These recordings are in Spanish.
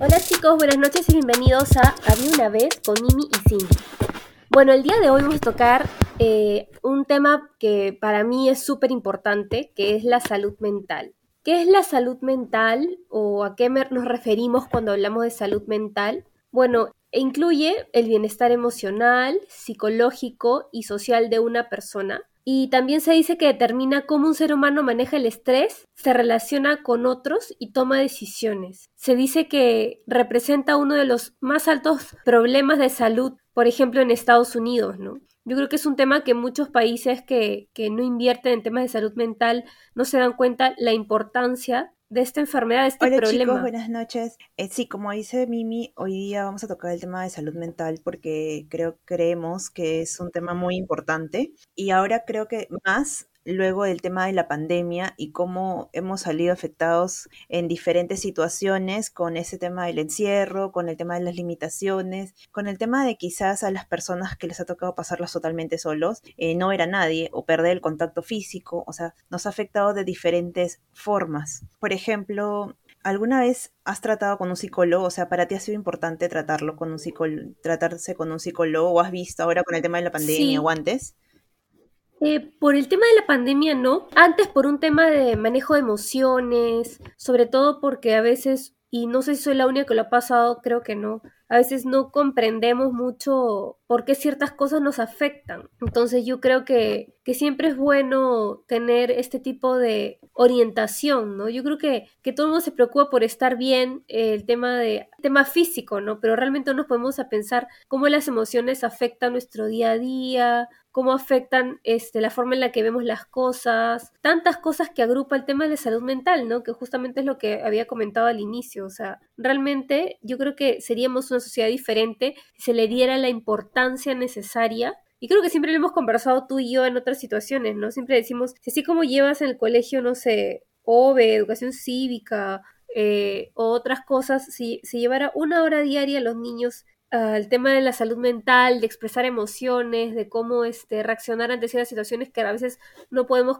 Hola chicos, buenas noches y bienvenidos a Había una vez con Mimi y Cindy. Bueno, el día de hoy vamos a tocar eh, un tema que para mí es súper importante, que es la salud mental. ¿Qué es la salud mental o a qué nos referimos cuando hablamos de salud mental? Bueno, incluye el bienestar emocional, psicológico y social de una persona, y también se dice que determina cómo un ser humano maneja el estrés, se relaciona con otros y toma decisiones. Se dice que representa uno de los más altos problemas de salud, por ejemplo, en Estados Unidos, ¿no? Yo creo que es un tema que muchos países que, que no invierten en temas de salud mental no se dan cuenta la importancia de esta enfermedad, de este Hola problema. chicos, buenas noches. Eh, sí, como dice Mimi, hoy día vamos a tocar el tema de salud mental porque creo, creemos que es un tema muy importante y ahora creo que más luego del tema de la pandemia y cómo hemos salido afectados en diferentes situaciones con ese tema del encierro, con el tema de las limitaciones, con el tema de quizás a las personas que les ha tocado pasarlas totalmente solos, eh, no era nadie o perder el contacto físico, o sea, nos ha afectado de diferentes formas. Por ejemplo, ¿Alguna vez has tratado con un psicólogo? O sea, ¿para ti ha sido importante tratarlo con un psicólogo, tratarse con un psicólogo o has visto ahora con el tema de la pandemia o antes? Eh, por el tema de la pandemia, no. Antes por un tema de manejo de emociones, sobre todo porque a veces, y no sé si soy la única que lo ha pasado, creo que no, a veces no comprendemos mucho por qué ciertas cosas nos afectan. Entonces yo creo que, que siempre es bueno tener este tipo de orientación, ¿no? Yo creo que, que todo el mundo se preocupa por estar bien, el tema de tema físico, ¿no? Pero realmente no nos podemos a pensar cómo las emociones afectan nuestro día a día, cómo afectan este, la forma en la que vemos las cosas, tantas cosas que agrupa el tema de la salud mental, ¿no? Que justamente es lo que había comentado al inicio, o sea, realmente yo creo que seríamos una sociedad diferente si se le diera la importancia necesaria y creo que siempre lo hemos conversado tú y yo en otras situaciones, ¿no? Siempre decimos, si así como llevas en el colegio, no sé, OVE, educación cívica, eh, o otras cosas, si se llevara una hora diaria a los niños al tema de la salud mental, de expresar emociones, de cómo este, reaccionar ante ciertas situaciones que a veces no podemos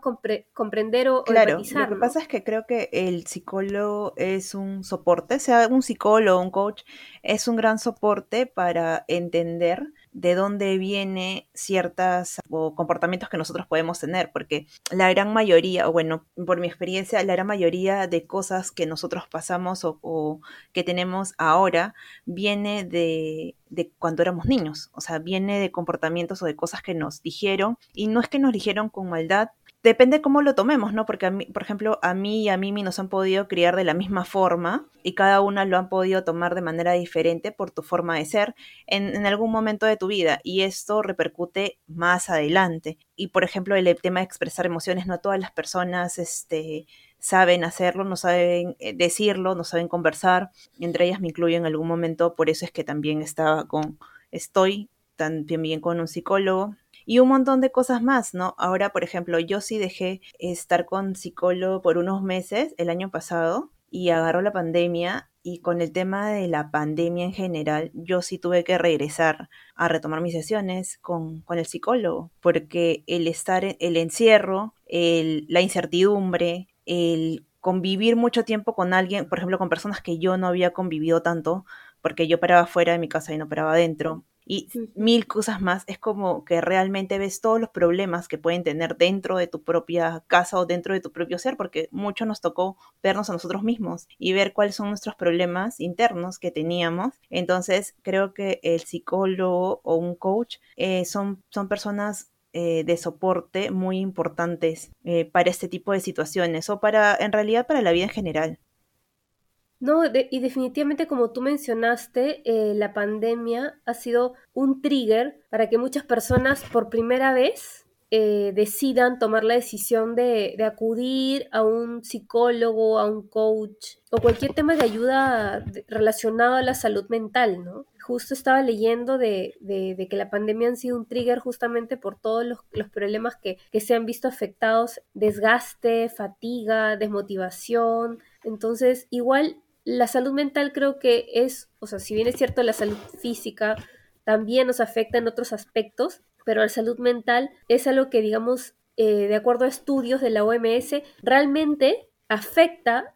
comprender o, claro, Lo que pasa es que creo que el psicólogo es un soporte, sea un psicólogo, un coach, es un gran soporte para entender de dónde viene ciertas comportamientos que nosotros podemos tener, porque la gran mayoría, o bueno, por mi experiencia, la gran mayoría de cosas que nosotros pasamos o que tenemos ahora viene de, de, cuando éramos niños, o sea, viene de comportamientos o de cosas que nos dijeron, y no es que nos dijeron con maldad, depende cómo lo tomemos, ¿no? Porque, a mí, por ejemplo, a mí y a Mimi nos han podido criar de la misma forma y cada una lo han podido tomar de manera diferente por tu forma de ser en, en algún momento de tu vida y esto repercute más adelante. Y, por ejemplo, el tema de expresar emociones, no todas las personas este, saben hacerlo, no saben eh, decirlo, no saben conversar. Entre ellas me incluyo en algún momento, por eso es que también estaba con, estoy también con un psicólogo y un montón de cosas más, ¿no? Ahora, por ejemplo, yo sí dejé estar con psicólogo por unos meses el año pasado y agarró la pandemia y con el tema de la pandemia en general, yo sí tuve que regresar a retomar mis sesiones con, con el psicólogo, porque el estar, el encierro, el, la incertidumbre, el convivir mucho tiempo con alguien, por ejemplo, con personas que yo no había convivido tanto, porque yo paraba fuera de mi casa y no paraba adentro, y mil cosas más. Es como que realmente ves todos los problemas que pueden tener dentro de tu propia casa o dentro de tu propio ser, porque mucho nos tocó vernos a nosotros mismos y ver cuáles son nuestros problemas internos que teníamos. Entonces, creo que el psicólogo o un coach eh, son, son personas eh, de soporte muy importantes eh, para este tipo de situaciones o para, en realidad, para la vida en general. No, y definitivamente como tú mencionaste, eh, la pandemia ha sido un trigger para que muchas personas por primera vez decidan tomar la decisión de, acudir a un psicólogo, a un coach o cualquier tema de ayuda relacionado a la salud mental, ¿no? Justo estaba leyendo de, que la pandemia ha sido un trigger justamente por todos los, problemas que, que se han visto afectados, desgaste, fatiga, desmotivación. Entonces, igual la salud mental creo que es, o sea, si bien es cierto la salud física también nos afecta en otros aspectos, pero la salud mental es algo que, digamos, eh, de acuerdo a estudios de la OMS, realmente afecta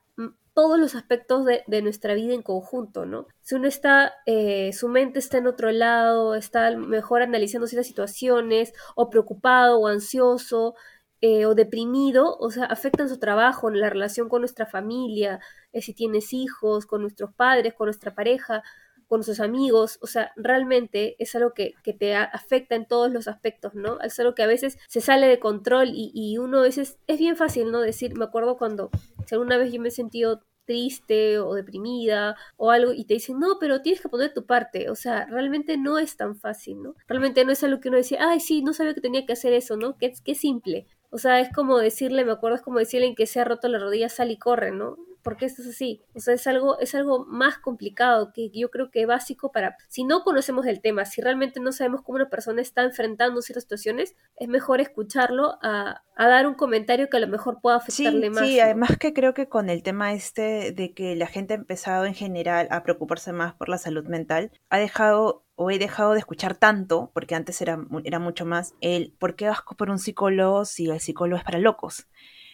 todos los aspectos de, nuestra vida en conjunto, ¿no? Si uno está, eh, su mente está en otro lado, está mejor analizando ciertas situaciones, o preocupado, o ansioso, eh, o deprimido, o sea, afectan su trabajo, la relación con nuestra familia, eh, si tienes hijos, con nuestros padres, con nuestra pareja, con nuestros amigos, o sea, realmente es algo que, te afecta en todos los aspectos, ¿no? Es algo que a veces se sale de control y, y uno a veces es bien fácil, ¿no? Decir, me acuerdo cuando, si alguna vez yo me he sentido triste o deprimida o algo y te dicen, no, pero tienes que poner tu parte. O sea, realmente no es tan fácil, ¿no? Realmente no es algo que uno decía, ay, sí, no sabía que tenía que hacer eso, ¿no? Que, que simple. O sea, es como decirle, me acuerdo, es como decirle en que se ha roto la rodilla, sal y corre, ¿no? porque esto es así. O sea, es algo, es algo más complicado que yo creo que es básico para, si no conocemos el tema, si realmente no sabemos cómo una persona está enfrentando ciertas situaciones, es mejor escucharlo a, dar un comentario que a lo mejor pueda afectarle más. Sí, además que creo que con el tema este de que la gente ha empezado en general a preocuparse más por la salud mental, ha dejado o he dejado de escuchar tanto, porque antes era, era mucho más, el ¿por qué vas por un psicólogo si el psicólogo es para locos?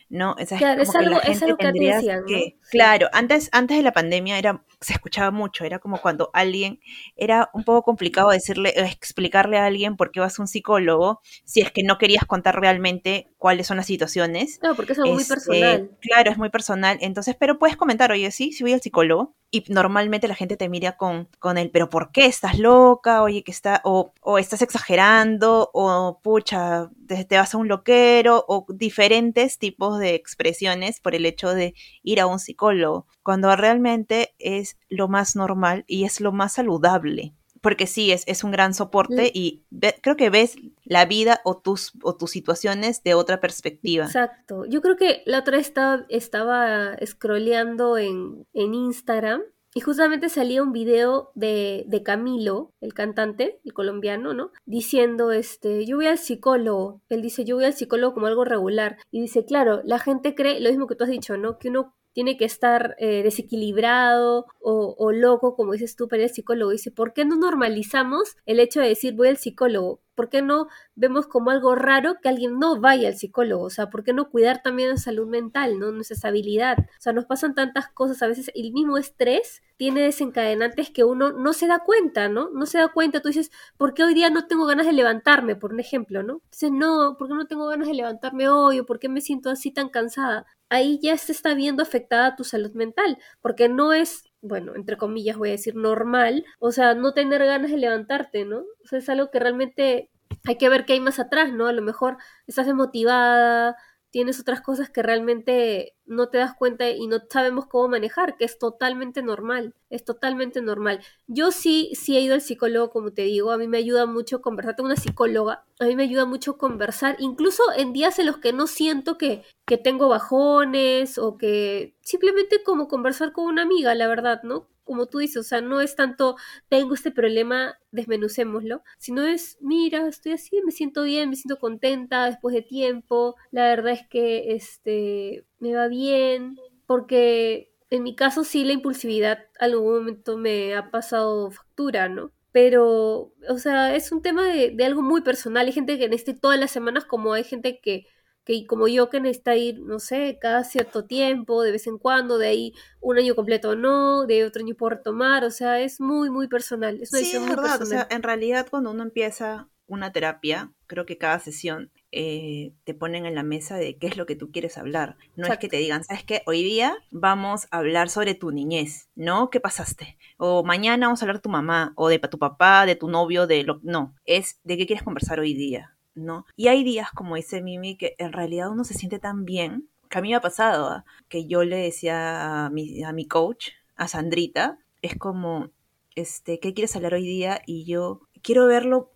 ¿No? es, claro, es algo, que, que claro, antes, antes de la pandemia era, se escuchaba mucho, era como cuando alguien, era un poco complicado decirle, explicarle a alguien por qué vas a un psicólogo, si es que no querías contar realmente cuáles son las situaciones. No, porque es algo muy este, personal. Claro, es muy personal, entonces, pero puedes comentar, oye, sí, sí voy al psicólogo, y normalmente la gente te mira con, con el, pero ¿por qué estás loca? Oye, que está, o, o estás exagerando, o pucha, te, te, vas a un loquero, o diferentes tipos de expresiones por el hecho de ir a un psicólogo, cuando realmente es lo más normal y es lo más saludable. Porque sí, es, es un gran soporte y creo que ves la vida o tus, o tus situaciones de otra perspectiva. Exacto. Yo creo que la otra vez estaba, estaba scrolleando en, en Instagram y justamente salía un video de, de, Camilo, el cantante, el colombiano, ¿no? Diciendo, este, yo voy al psicólogo. Él dice, yo voy al psicólogo como algo regular. Y dice, claro, la gente cree lo mismo que tú has dicho, ¿no? Que uno tiene que estar eh, desequilibrado o, loco, como dices tú, para el psicólogo. Dice, ¿por qué no normalizamos el hecho de decir voy al psicólogo? ¿Por qué no vemos como algo raro que alguien no vaya al psicólogo? O sea, ¿por qué no cuidar también la salud mental, ¿no? Nuestra estabilidad. O sea, nos pasan tantas cosas, a veces el mismo estrés tiene desencadenantes que uno no se da cuenta, ¿no? No se da cuenta, tú dices, ¿por qué hoy día no tengo ganas de levantarme, por un ejemplo, ¿no? Dices, no, ¿por qué no tengo ganas de levantarme hoy? ¿O por qué me siento así tan cansada? Ahí ya se está viendo afectada tu salud mental, porque no es bueno, entre comillas voy a decir normal, o sea, no tener ganas de levantarte, ¿no? O sea, es algo que realmente hay que ver qué hay más atrás, ¿no? A lo mejor estás desmotivada, tienes otras cosas que realmente no te das cuenta y no sabemos cómo manejar, que es totalmente normal, es totalmente normal. Yo sí, sí he ido al psicólogo, como te digo, a mí me ayuda mucho conversar, tengo una psicóloga, a mí me ayuda mucho conversar, incluso en días en los que no siento que, que tengo bajones o que simplemente como conversar con una amiga, la verdad, ¿no? como tú dices, o sea, no es tanto tengo este problema, desmenucémoslo, sino es, mira, estoy así, me siento bien, me siento contenta después de tiempo, la verdad es que este me va bien, porque en mi caso sí la impulsividad algún momento me ha pasado factura, ¿no? Pero, o sea, es un tema de, de algo muy personal. Hay gente que necesita todas las semanas, como hay gente que que como yo que necesita ir, no sé, cada cierto tiempo, de vez en cuando, de ahí un año completo no, de otro año puedo retomar, o sea, es muy, muy personal. Es sí, es verdad, o sea, en realidad cuando uno empieza una terapia, creo que cada sesión eh, te ponen en la mesa de qué es lo que tú quieres hablar. No es que te digan, ¿sabes qué? Hoy día vamos a hablar sobre tu niñez, ¿no? ¿Qué pasaste? O mañana vamos a hablar de tu mamá, o de tu papá, de tu novio, de lo... No, es de qué quieres conversar hoy día. ¿no? Y hay días, como dice Mimi, que en realidad uno se siente tan bien, que a mí me ha pasado, ¿ah? que yo le decía a mi, a mi coach, a Sandrita, es como, este, ¿qué quieres hablar hoy día? Y yo quiero ver lo,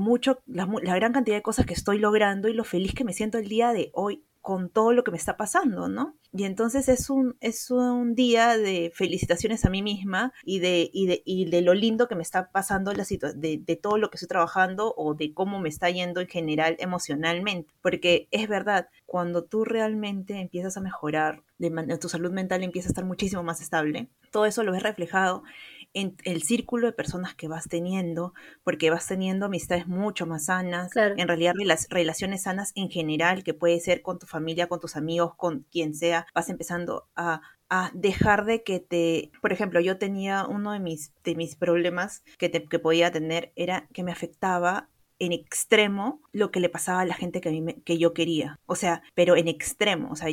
mucho, la, la, gran cantidad de cosas que estoy logrando y lo feliz que me siento el día de hoy con todo lo que me está pasando, ¿no? Y entonces es un, es un día de felicitaciones a mí misma y de, y de, y de lo lindo que me está pasando la de, de todo lo que estoy trabajando o de cómo me está yendo en general emocionalmente. Porque es verdad, cuando tú realmente empiezas a mejorar, de tu salud mental empieza a estar muchísimo más estable, todo eso lo ves reflejado en el círculo de personas que vas teniendo, porque vas teniendo amistades mucho más sanas, en realidad las relaciones sanas en general, que puede ser con tu familia, con tus amigos, con quien sea, vas empezando a, a dejar de que te, por ejemplo, yo tenía uno de mis, de mis problemas que, te, que podía tener era que me afectaba en extremo lo que le pasaba a la gente que, a mí que yo quería. O sea, pero en extremo. O sea,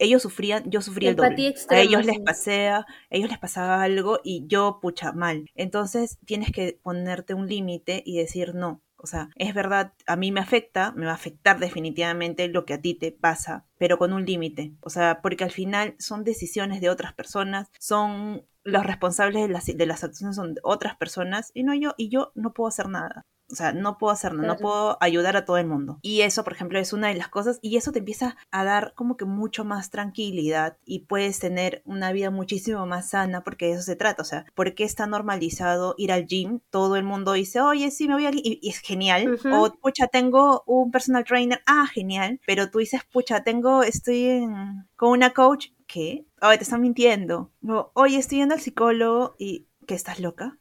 ellos sufrían, yo sufría el doble. a ellos les pasea, ellos les pasaba algo y yo, pucha, mal. Entonces tienes que ponerte un límite y decir no. O sea, es verdad, a mí me afecta, me va a afectar definitivamente lo que a ti te pasa, pero con un límite. O sea, porque al final son decisiones de otras personas, son los responsables de las, de las acciones son otras personas y no yo, y yo no puedo hacer nada. O sea, no puedo hacerlo, no puedo ayudar a todo el mundo. Y eso, por ejemplo, es una de las cosas. Y eso te empieza a dar como que mucho más tranquilidad y puedes tener una vida muchísimo más sana porque de eso se trata. O sea, porque está normalizado ir al gym? Todo el mundo dice, oye, sí, me voy aquí. Y, es genial. O, pucha, tengo un personal trainer. Ah, genial. Pero tú dices, pucha, tengo, estoy con una coach. ¿Qué? Oye, te están mintiendo. oye, estoy yendo al psicólogo y ¿qué estás loca?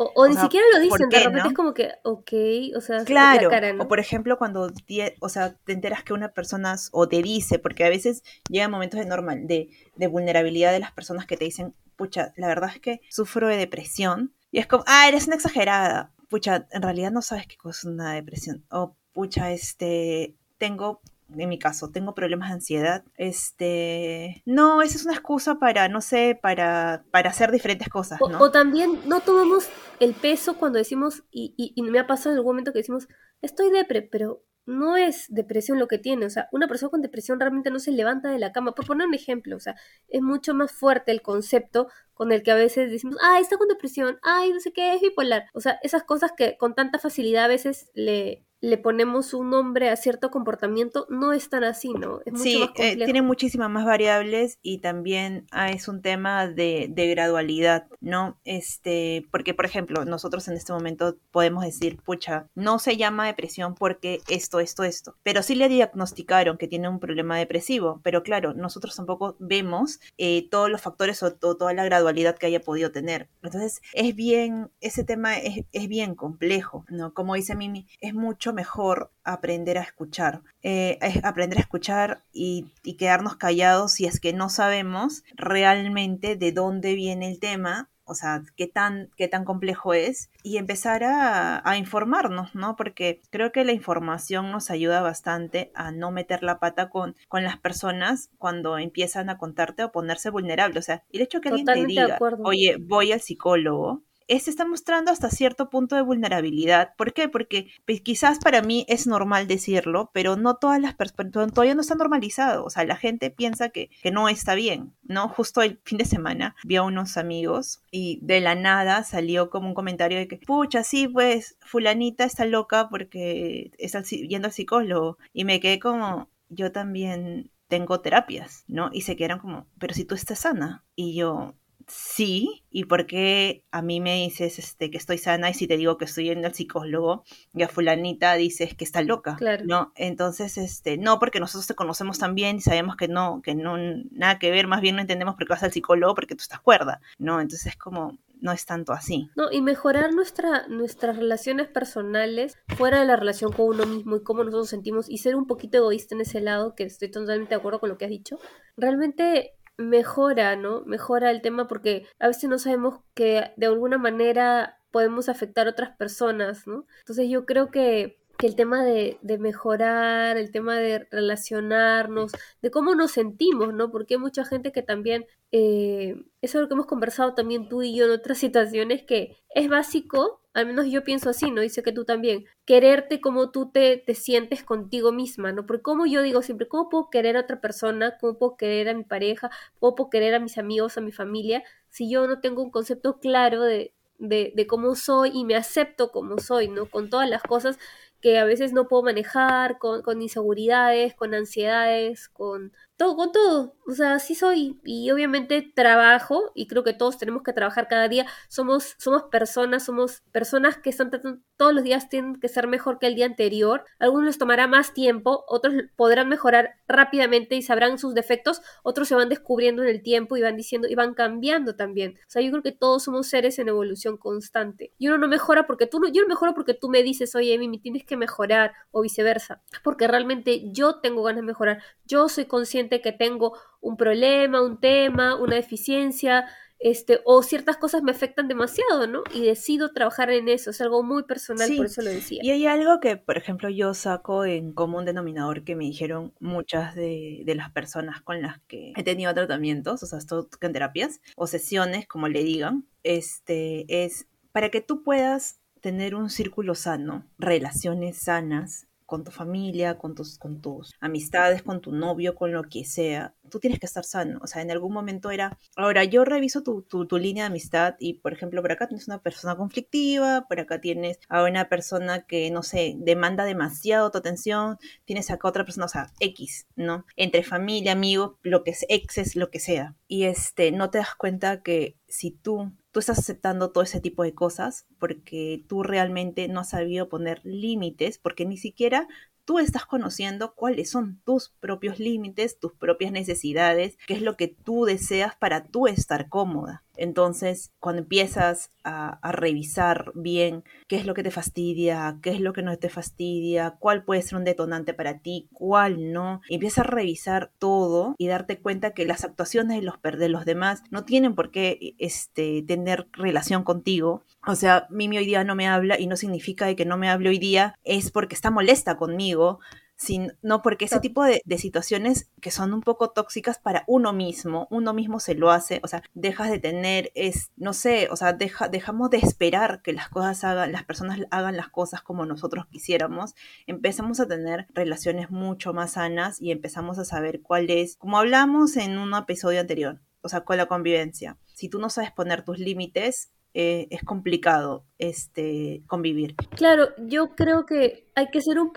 O, ni siquiera lo dicen, de repente es como que, ok, o sea, claro. O por ejemplo, cuando o sea, te enteras que una persona o te dice, porque a veces llegan momentos de normal, de, de vulnerabilidad de las personas que te dicen, pucha, la verdad es que sufro de depresión. Y es como, ah, eres una exagerada. Pucha, en realidad no sabes qué cosa es una depresión. O, pucha, este, tengo en mi caso, tengo problemas de ansiedad. Este, no, esa es una excusa para, no sé, para, para hacer diferentes cosas. ¿no? O, también no tomamos el peso cuando decimos, y, y, y, me ha pasado en algún momento que decimos, estoy depre, pero no es depresión lo que tiene, o sea, una persona con depresión realmente no se levanta de la cama, por poner un ejemplo, o sea, es mucho más fuerte el concepto con el que a veces decimos, ah, está con depresión, ay, no sé qué, es bipolar, o sea, esas cosas que con tanta facilidad a veces le, le ponemos un nombre a cierto comportamiento, no es tan así, ¿no? Es mucho sí, eh, tiene muchísimas más variables y también ah, es un tema de, de, gradualidad, ¿no? Este, porque, por ejemplo, nosotros en este momento podemos decir, pucha, no se llama depresión porque esto, esto, esto, pero sí le diagnosticaron que tiene un problema depresivo, pero claro, nosotros tampoco vemos eh, todos los factores o, toda la gradualidad que haya podido tener. Entonces, es bien, ese tema es, es bien complejo, ¿no? Como dice Mimi, es mucho mejor aprender a escuchar. Eh, aprender a escuchar y, quedarnos callados si es que no sabemos realmente de dónde viene el tema o sea, qué tan, qué tan complejo es, y empezar a, a, informarnos, ¿no? Porque creo que la información nos ayuda bastante a no meter la pata con, con las personas cuando empiezan a contarte o ponerse vulnerable. O sea, el hecho que alguien te diga, oye, voy al psicólogo, se está mostrando hasta cierto punto de vulnerabilidad. ¿Por qué? Porque pues, quizás para mí es normal decirlo, pero no todas las personas, todavía no está normalizado. O sea, la gente piensa que, que no está bien, ¿no? Justo el fin de semana vi a unos amigos y de la nada salió como un comentario de que, pucha, sí, pues fulanita está loca porque está yendo al psicólogo. Y me quedé como, yo también tengo terapias, ¿no? Y se quedaron como, pero si tú estás sana. Y yo, sí, y por qué a mí me dices este, que estoy sana y si te digo que estoy yendo al psicólogo y a fulanita dices que está loca, claro. ¿no? Entonces, este, no, porque nosotros te conocemos tan bien y sabemos que no, que no, nada que ver, más bien no entendemos por qué vas al psicólogo porque tú estás cuerda, ¿no? Entonces es como, no es tanto así. No, y mejorar nuestra, nuestras relaciones personales fuera de la relación con uno mismo y cómo nosotros sentimos y ser un poquito egoísta en ese lado, que estoy totalmente de acuerdo con lo que has dicho, realmente mejora, ¿no? Mejora el tema porque a veces no sabemos que de alguna manera podemos afectar a otras personas, ¿no? Entonces yo creo que, que el tema de, de, mejorar, el tema de relacionarnos, de cómo nos sentimos, ¿no? Porque hay mucha gente que también, eh, eso es lo que hemos conversado también tú y yo en otras situaciones, que es básico al menos yo pienso así, ¿no? Dice que tú también, quererte como tú te, te sientes contigo misma, ¿no? Porque como yo digo siempre, ¿cómo puedo querer a otra persona? ¿Cómo puedo querer a mi pareja? ¿Cómo puedo querer a mis amigos, a mi familia? Si yo no tengo un concepto claro de, de, de cómo soy y me acepto como soy, ¿no? Con todas las cosas que a veces no puedo manejar, con, con inseguridades, con ansiedades, con, todo, con todo. O sea, así soy. Y obviamente trabajo, y creo que todos tenemos que trabajar cada día. Somos, somos personas, somos personas que están todos los días tienen que ser mejor que el día anterior. algunos les tomará más tiempo, otros podrán mejorar rápidamente y sabrán sus defectos, otros se van descubriendo en el tiempo y van diciendo y van cambiando también. O sea, yo creo que todos somos seres en evolución constante. Y uno no mejora porque tú no, yo no mejoro porque tú me dices, oye, Amy, tienes que mejorar, o viceversa. Porque realmente yo tengo ganas de mejorar. Yo soy consciente que tengo un problema, un tema, una deficiencia, este, o ciertas cosas me afectan demasiado, ¿no? Y decido trabajar en eso, es algo muy personal, por eso lo decía. Y hay algo que, por ejemplo, yo saco en común denominador que me dijeron muchas de, de las personas con las que he tenido tratamientos, o sea, esto en terapias, o sesiones, como le digan, este, es para que tú puedas tener un círculo sano, relaciones sanas, con tu familia, con tus, con tus amistades, con tu novio, con lo que sea, tú tienes que estar sano. O sea, en algún momento era, ahora yo reviso tu, tu, línea de amistad y, por ejemplo, por acá tienes una persona conflictiva, por acá tienes a una persona que, no sé, demanda demasiado tu atención, tienes acá otra persona, o sea, X, ¿no? Entre familia, amigos, lo que es exes, lo que sea. Y este, no te das cuenta que si tú estás aceptando todo ese tipo de cosas porque tú realmente no has sabido poner límites, porque ni siquiera tú estás conociendo cuáles son tus propios límites, tus propias necesidades, qué es lo que tú deseas para tú estar cómoda. Entonces, cuando empiezas a, revisar bien qué es lo que te fastidia, qué es lo que no te fastidia, cuál puede ser un detonante para ti, cuál no, empiezas a revisar todo y darte cuenta que las actuaciones de los, de los demás no tienen por qué este, tener relación contigo. O sea, Mimi hoy día no me habla y no significa que no me hable hoy día es porque está molesta conmigo no porque ese tipo de, situaciones que son un poco tóxicas para uno mismo, uno mismo se lo hace, o sea, dejas de tener, es, no sé, o sea, deja, dejamos de esperar que las cosas hagan, las personas hagan las cosas como nosotros quisiéramos, empezamos a tener relaciones mucho más sanas y empezamos a saber cuál es, como hablamos en un episodio anterior, o sea, con la convivencia. Si tú no sabes poner tus límites, eh, es complicado este, convivir. Claro, yo creo que hay que ser un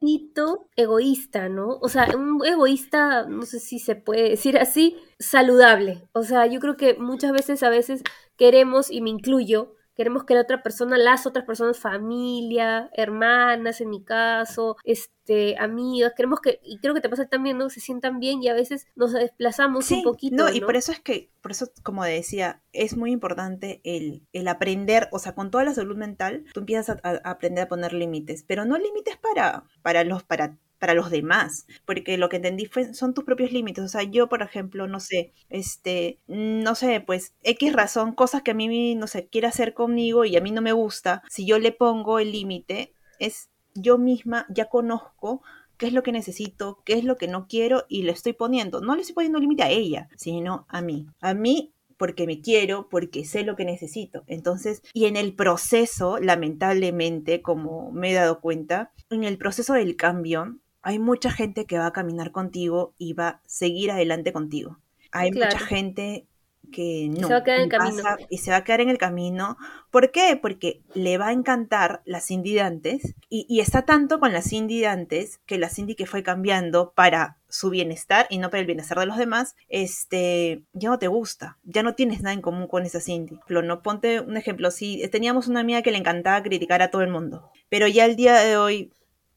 poquitito egoísta, ¿no? O sea, un egoísta, no sé si se puede decir así, saludable. O sea, yo creo que muchas veces, a veces queremos, y me incluyo, queremos que la otra persona, las otras personas, familia, hermanas en mi caso, este, amigas, queremos que, y creo que te pasa también, ¿no? Se sientan bien y a veces nos desplazamos un poquito. No, y por eso es que, por eso, como decía, es muy importante el, el aprender, o sea, con toda la salud mental, tú empiezas a, a aprender a poner límites, pero no límites para, para los, para para los demás, porque lo que entendí fue, son tus propios límites, o sea, yo, por ejemplo, no sé, este, no sé, pues, X razón, cosas que a mí, no sé, quiere hacer conmigo y a mí no me gusta, si yo le pongo el límite, es yo misma ya conozco qué es lo que necesito, qué es lo que no quiero y le estoy poniendo, no le estoy poniendo límite a ella, sino a mí. A mí porque me quiero, porque sé lo que necesito. Entonces, y en el proceso, lamentablemente, como me he dado cuenta, en el proceso del cambio, hay mucha gente que va a caminar contigo y va a seguir adelante contigo. Hay mucha gente que no. Se va a quedar en el camino. y se va a quedar en el camino. ¿Por qué? Porque le va a encantar la Cindy Dantes y, y, está tanto con la Cindy Dantes que la Cindy que fue cambiando para su bienestar y no para el bienestar de los demás, este, ya no te gusta, ya no tienes nada en común con esa Cindy. No ponte un ejemplo, si teníamos una amiga que le encantaba criticar a todo el mundo, pero ya el día de hoy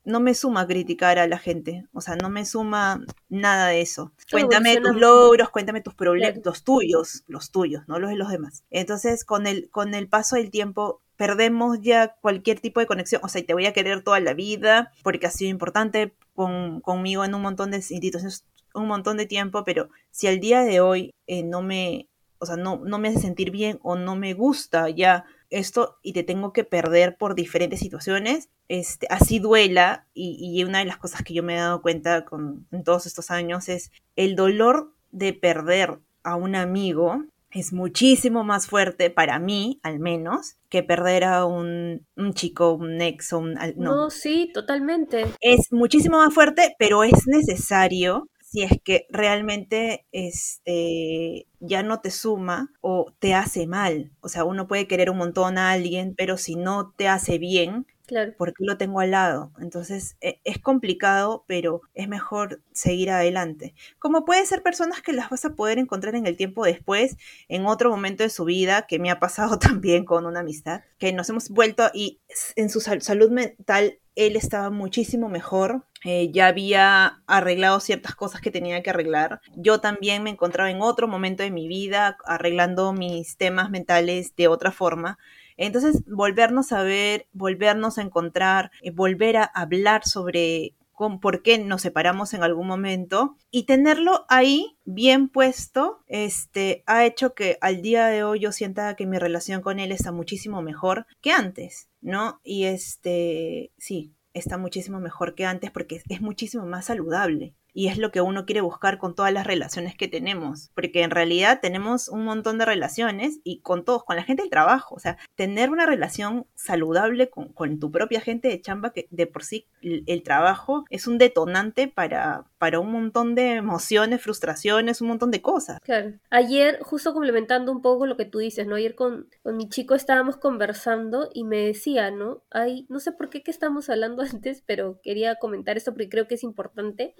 no me suma criticar a la gente, o sea, no me suma nada de eso. Cuéntame tus logros, cuéntame tus problemas, los tuyos, los tuyos, no los de los demás. Entonces, con el, con el paso del tiempo, perdemos ya cualquier tipo de conexión, o sea, te voy a querer toda la vida, porque ha sido importante con, conmigo en un montón de instituciones, un montón de tiempo, pero si al día de hoy eh, no me, o sea, no, no me hace sentir bien o no me gusta ya esto y te tengo que perder por diferentes situaciones, este, así duela, y, una de las cosas que yo me he dado cuenta con, en todos estos años es el dolor de perder a un amigo es muchísimo más fuerte para mí, al menos, que perder a un, un chico, un ex o un... No. no, sí, totalmente. Es muchísimo más fuerte, pero es necesario si es que realmente este, ya no te suma o te hace mal. O sea, uno puede querer un montón a alguien, pero si no te hace bien, Claro. ¿Por qué lo tengo al lado? Entonces e, es complicado, pero es mejor seguir adelante. Como puede ser personas que las vas a poder encontrar en el tiempo después, en otro momento de su vida, que me ha pasado también con una amistad, que nos hemos vuelto y en su salud mental él estaba muchísimo mejor, eh, ya había arreglado ciertas cosas que tenía que arreglar. Yo también me encontraba en otro momento de mi vida arreglando mis temas mentales de otra forma. Entonces, volvernos a ver, volvernos a encontrar, eh, volver a hablar sobre con por qué nos separamos en algún momento y tenerlo ahí bien puesto, este, ha hecho que al día de hoy yo sienta que mi relación con él está muchísimo mejor que antes, ¿no? Y este, sí, está muchísimo mejor que antes porque es muchísimo más saludable y es lo que uno quiere buscar con todas las relaciones que tenemos, porque en realidad tenemos un montón de relaciones y con todos, con la gente del trabajo, o sea, tener una relación saludable con, tu propia gente de chamba, que de por sí el, trabajo es un detonante para, para un montón de emociones, frustraciones, un montón de cosas. Claro. Ayer, justo complementando un poco lo que tú dices, ¿no? Ayer con, con mi chico estábamos conversando y me decía, ¿no? Hay, no sé por qué que estamos hablando antes, pero quería comentar esto porque creo que es importante.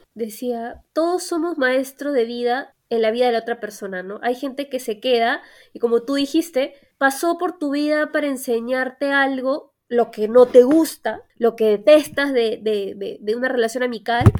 Todos somos maestros de vida en la vida de la otra persona, ¿no? Hay gente que se queda y como tú dijiste, pasó por tu vida para enseñarte algo, lo que no te gusta, lo que detestas de, de, de, una relación amical,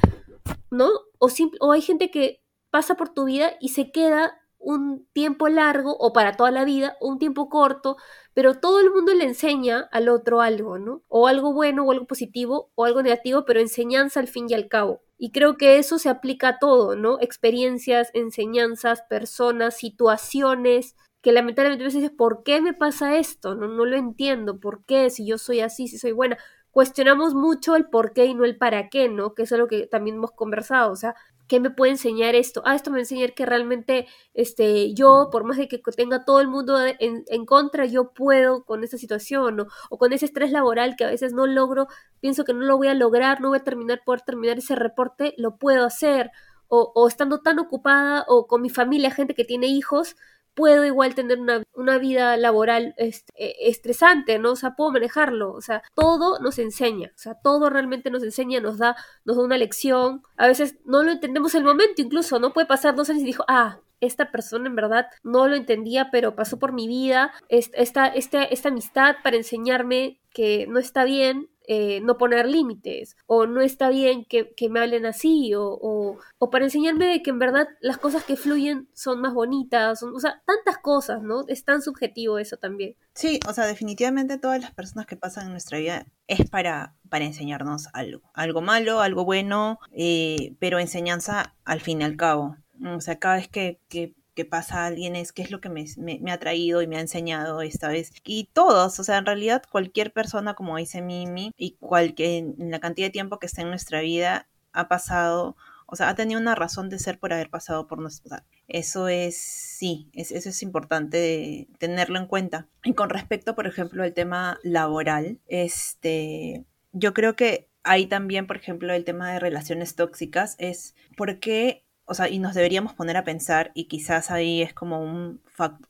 ¿no? O, o hay gente que pasa por tu vida y se queda un tiempo largo o para toda la vida, un tiempo corto, pero todo el mundo le enseña al otro algo, ¿no? O algo bueno o algo positivo o algo negativo, pero enseñanza al fin y al cabo. Y creo que eso se aplica a todo, ¿no? Experiencias, enseñanzas, personas, situaciones, que lamentablemente a veces dices, ¿por qué me pasa esto? No, no lo entiendo, ¿por qué? Si yo soy así, si soy buena. Cuestionamos mucho el por qué y no el para qué, ¿no? Que es lo que también hemos conversado. O sea, ¿qué me puede enseñar esto? Ah, esto me va enseñar que realmente este, yo, por más de que tenga todo el mundo en, en contra, yo puedo con esta situación ¿no? o con ese estrés laboral que a veces no logro, pienso que no lo voy a lograr, no voy a terminar, poder terminar ese reporte, lo puedo hacer. O, o estando tan ocupada o con mi familia, gente que tiene hijos, puedo igual tener una, una vida laboral este, e, estresante, ¿no? O sea, puedo manejarlo, o sea, todo nos enseña, o sea, todo realmente nos enseña, nos da, nos da una lección, a veces no lo entendemos el momento, incluso, ¿no? Puede pasar dos años y dijo, ah, esta persona en verdad no lo entendía, pero pasó por mi vida, esta, esta, esta amistad para enseñarme que no está bien eh, no poner límites, o no está bien que, me hablen así, o, o, para enseñarme de que en verdad las cosas que fluyen son más bonitas, o sea, tantas cosas, ¿no? Es tan subjetivo eso también. Sí, o sea, definitivamente todas las personas que pasan en nuestra vida es para, para enseñarnos algo, algo malo, algo bueno, eh, pero enseñanza al fin y al cabo. O sea, cada vez que, que que pasa alguien es qué es lo que me, ha traído y me ha enseñado esta vez. Y todos, o sea, en realidad cualquier persona, como dice Mimi, y cualquier, en la cantidad de tiempo que está en nuestra vida, ha pasado, o sea, ha tenido una razón de ser por haber pasado por nuestra... Eso es, sí, eso es importante tenerlo en cuenta. Y con respecto, por ejemplo, al tema laboral, este, yo creo que hay también, por ejemplo, el tema de relaciones tóxicas, es por qué o sea, y nos deberíamos poner a pensar, y quizás ahí es como un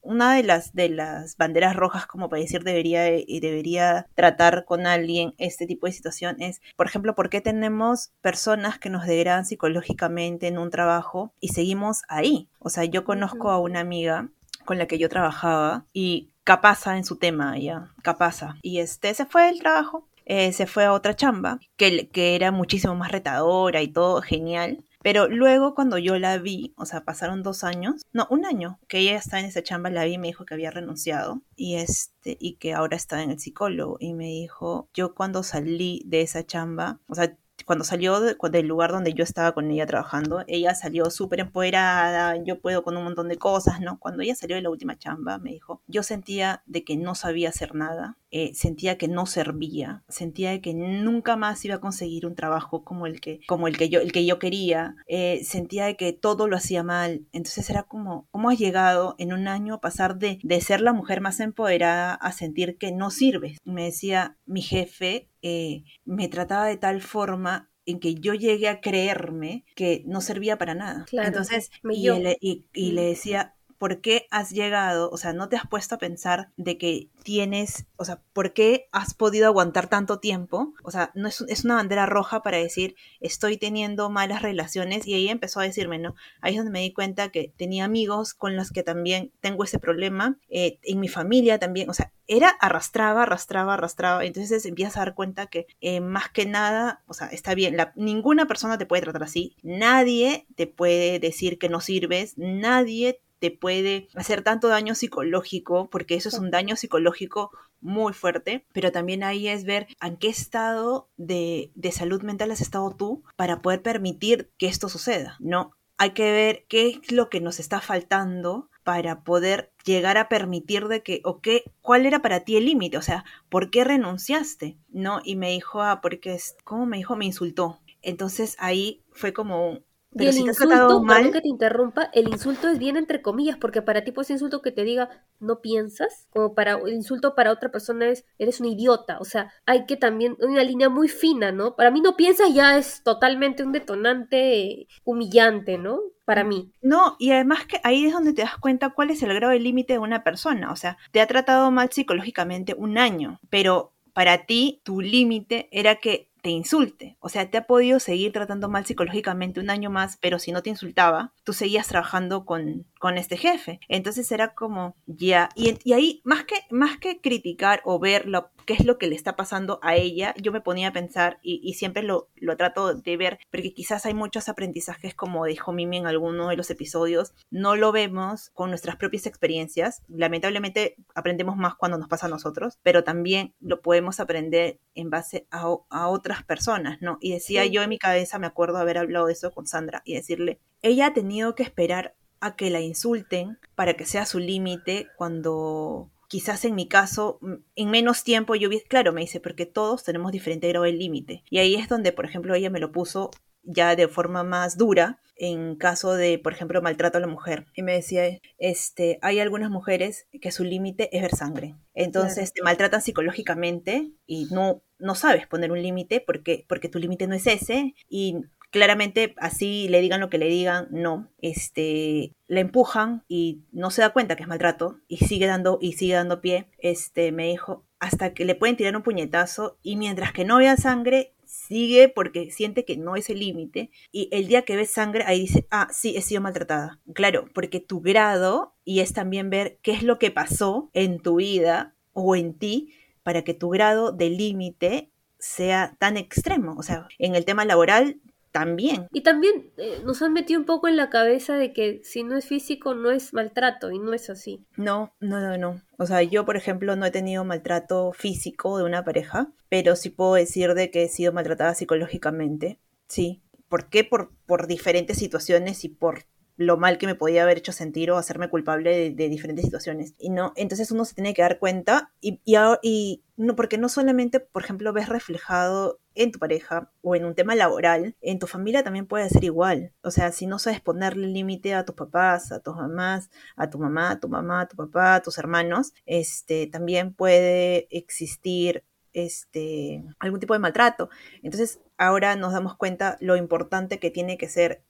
una de las, de las banderas rojas, como para decir, debería, y debería tratar con alguien este tipo de situación es, por ejemplo, ¿por qué tenemos personas que nos degradan psicológicamente en un trabajo y seguimos ahí? O sea, yo conozco a una amiga con la que yo trabajaba y capasa en su tema, ya, capasa. Y este se fue del trabajo, eh, se fue a otra chamba, que, que era muchísimo más retadora y todo genial. Pero luego cuando yo la vi, o sea, pasaron dos años, no, un año, que ella está en esa chamba, la vi y me dijo que había renunciado y este, y que ahora está en el psicólogo. Y me dijo, yo cuando salí de esa chamba, o sea, cuando salió del lugar donde yo estaba con ella trabajando, ella salió súper empoderada, yo puedo con un montón de cosas, ¿no? Cuando ella salió de la última chamba, me dijo, yo sentía de que no sabía hacer nada, eh, sentía que no servía, sentía que nunca más iba a conseguir un trabajo como el que, como el que, yo, el que yo quería, eh, sentía que todo lo hacía mal. Entonces era como, ¿cómo has llegado en un año a pasar de, de ser la mujer más empoderada a sentir que no sirves? Me decía, mi jefe eh, me trataba de tal forma en que yo llegué a creerme que no servía para nada. Entonces, y, y, le decía, ¿por qué has llegado? O sea, no te has puesto a pensar de que tienes, o sea, ¿por qué has podido aguantar tanto tiempo? O sea, no es, es una bandera roja para decir, estoy teniendo malas relaciones y ahí empezó a decirme, ¿no? Ahí es donde me di cuenta que tenía amigos con los que también tengo ese problema, eh, en mi familia también, o sea, era arrastraba, arrastraba, arrastraba, entonces empiezas a dar cuenta que eh, más que nada, o sea, está bien, la, ninguna persona te puede tratar así, nadie te puede decir que no sirves, nadie te puede hacer tanto daño psicológico, porque eso es un daño psicológico muy fuerte, pero también ahí es ver en qué estado de, de salud mental has estado tú para poder permitir que esto suceda, ¿no? Hay que ver qué es lo que nos está faltando para poder llegar a permitir de que, o qué, cuál era para ti el límite, o sea, ¿por qué renunciaste? ¿No? Y me dijo, ah, porque, ¿cómo me dijo? Me insultó. Entonces ahí fue como, pero y el insulto, mal... que te interrumpa, el insulto es bien entre comillas, porque para ti pues insulto que te diga no piensas, como para el insulto para otra persona es eres un idiota, o sea, hay que también una línea muy fina, ¿no? Para mí no piensas ya es totalmente un detonante humillante, ¿no? Para mí. No, y además que ahí es donde te das cuenta cuál es el grado de límite de una persona, o sea, te ha tratado mal psicológicamente un año, pero para ti tu límite era que te insulte. O sea, te ha podido seguir tratando mal psicológicamente un año más, pero si no te insultaba, tú seguías trabajando con, con este jefe. Entonces era como, ya, y, y, ahí, más que, más que criticar o ver lo, qué es lo que le está pasando a ella, yo me ponía a pensar, y, y siempre lo, lo, trato de ver, porque quizás hay muchos aprendizajes, como dijo Mimi en alguno de los episodios, no lo vemos con nuestras propias experiencias. Lamentablemente aprendemos más cuando nos pasa a nosotros, pero también lo podemos aprender en base a, a otras personas, ¿no? Y decía yo en mi cabeza, me acuerdo haber hablado de eso con Sandra y decirle, ella ha tenido que esperar a que la insulten para que sea su límite cuando quizás en mi caso, en menos tiempo yo vi, claro, me dice, porque todos tenemos diferente grado de límite. Y ahí es donde, por ejemplo, ella me lo puso ya de forma más dura en caso de, por ejemplo, maltrato a la mujer. Y me decía, este, hay algunas mujeres que su límite es ver sangre. Entonces te maltratan psicológicamente y no, no sabes poner un límite porque, porque tu límite no es ese y claramente así le digan lo que le digan, no, este, la empujan y no se da cuenta que es maltrato y sigue dando y sigue dando pie. Este, me dijo, hasta que le pueden tirar un puñetazo y mientras que no vea sangre, sigue porque siente que no es el límite y el día que ves sangre ahí dice, ah, sí, he sido maltratada. Claro, porque tu grado y es también ver qué es lo que pasó en tu vida o en ti para que tu grado de límite sea tan extremo. O sea, en el tema laboral también. Y también eh, nos han metido un poco en la cabeza de que si no es físico no es maltrato y no es así. No, no, no, no. O sea, yo por ejemplo no he tenido maltrato físico de una pareja, pero sí puedo decir de que he sido maltratada psicológicamente. Sí. ¿Por qué? Por, por diferentes situaciones y por lo mal que me podía haber hecho sentir o hacerme culpable de, diferentes situaciones. Y no, entonces uno se tiene que dar cuenta y, y, y, no, porque no solamente, por ejemplo, ves reflejado en tu pareja o en un tema laboral, en tu familia también puede ser igual. O sea, si no sabes ponerle límite a tus papás, a tus mamás, a tu mamá, a tu mamá, a tu papá, a tus hermanos, este, también puede existir este, algún tipo de maltrato. Entonces, ahora nos damos cuenta lo importante que tiene que ser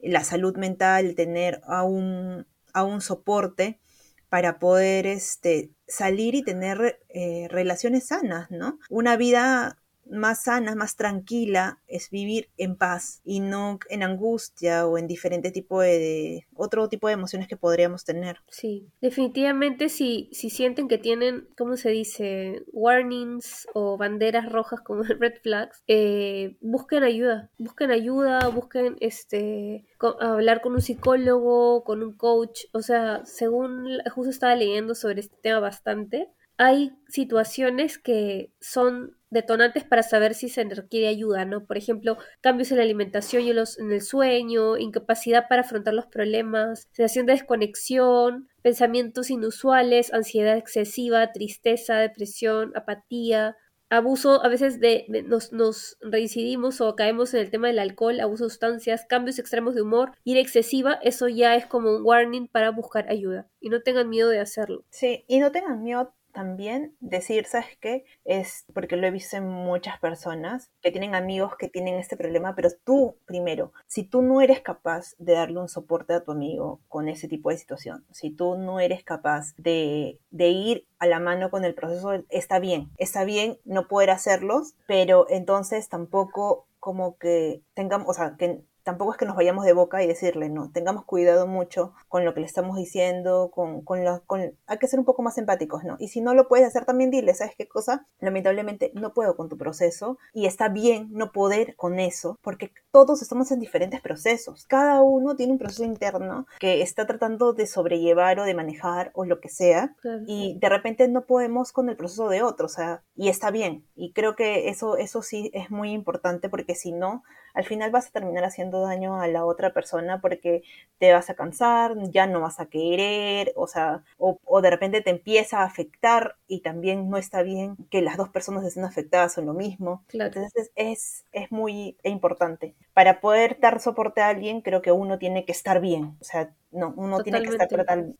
la salud mental, tener a un, a un soporte para poder este, salir y tener eh, relaciones sanas, ¿no? Una vida más sana, más tranquila, es vivir en paz y no en angustia o en diferente tipo de, otro tipo de emociones que podríamos tener. Sí, definitivamente si, si sienten que tienen, ¿cómo se dice? Warnings o banderas rojas como red flags, eh, busquen ayuda, busquen ayuda, busquen este hablar con un psicólogo, con un coach, o sea, según justo estaba leyendo sobre este tema bastante, hay situaciones que son detonantes para saber si se requiere ayuda, ¿no? Por ejemplo, cambios en la alimentación y en el sueño, incapacidad para afrontar los problemas, sensación de desconexión, pensamientos inusuales, ansiedad excesiva, tristeza, depresión, apatía, abuso, a veces de, nos, nos, reicidimos o caemos en el tema del alcohol, abuso de sustancias, cambios extremos de humor, ir excesiva, eso ya es como un warning para buscar ayuda y no tengan miedo de hacerlo. Sí, y no tengan miedo también decir, ¿sabes qué? Es porque lo he visto en muchas personas que tienen amigos que tienen este problema, pero tú primero, si tú no eres capaz de darle un soporte a tu amigo con ese tipo de situación, si tú no eres capaz de, de ir a la mano con el proceso, está bien, está bien no poder hacerlos, pero entonces tampoco como que tengamos, o sea, que tampoco es que nos vayamos de boca y decirle, no, tengamos cuidado mucho con lo que le estamos diciendo, con, con, con, hay que ser un poco más empáticos, ¿no? Y si no lo puedes hacer también dile, ¿sabes qué cosa? Lamentablemente no puedo con tu proceso y está bien no poder con eso, porque todos estamos en diferentes procesos. Cada uno tiene un proceso interno que está tratando de sobrellevar o de manejar o lo que sea, y de repente no podemos con el proceso de otro, o sea, y está bien. Y creo que eso, eso sí es muy importante porque si no, al final vas a terminar haciendo daño a la otra persona porque te vas a cansar, ya no vas a querer, o sea, o, de repente te empieza a afectar y también no está bien que las dos personas estén afectadas en lo mismo. Entonces es, es muy importante. Para poder dar soporte a alguien, creo que uno tiene que estar bien, o sea, no, uno tiene que estar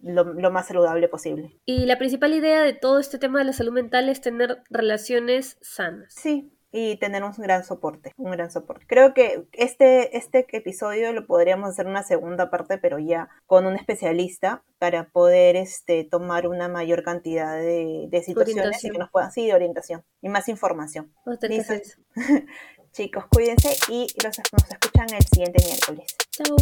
lo, lo, más saludable posible. Y la principal idea de todo este tema de la salud mental es tener relaciones sanas. Sí, y tener un gran soporte, un gran soporte. Creo que este, este episodio lo podríamos hacer una segunda parte, pero ya con un especialista para poder este, tomar una mayor cantidad de, situaciones y que nos puedan, sí, de orientación y más información. Chicos, cuídense y los, nos escuchan el siguiente miércoles. Chao.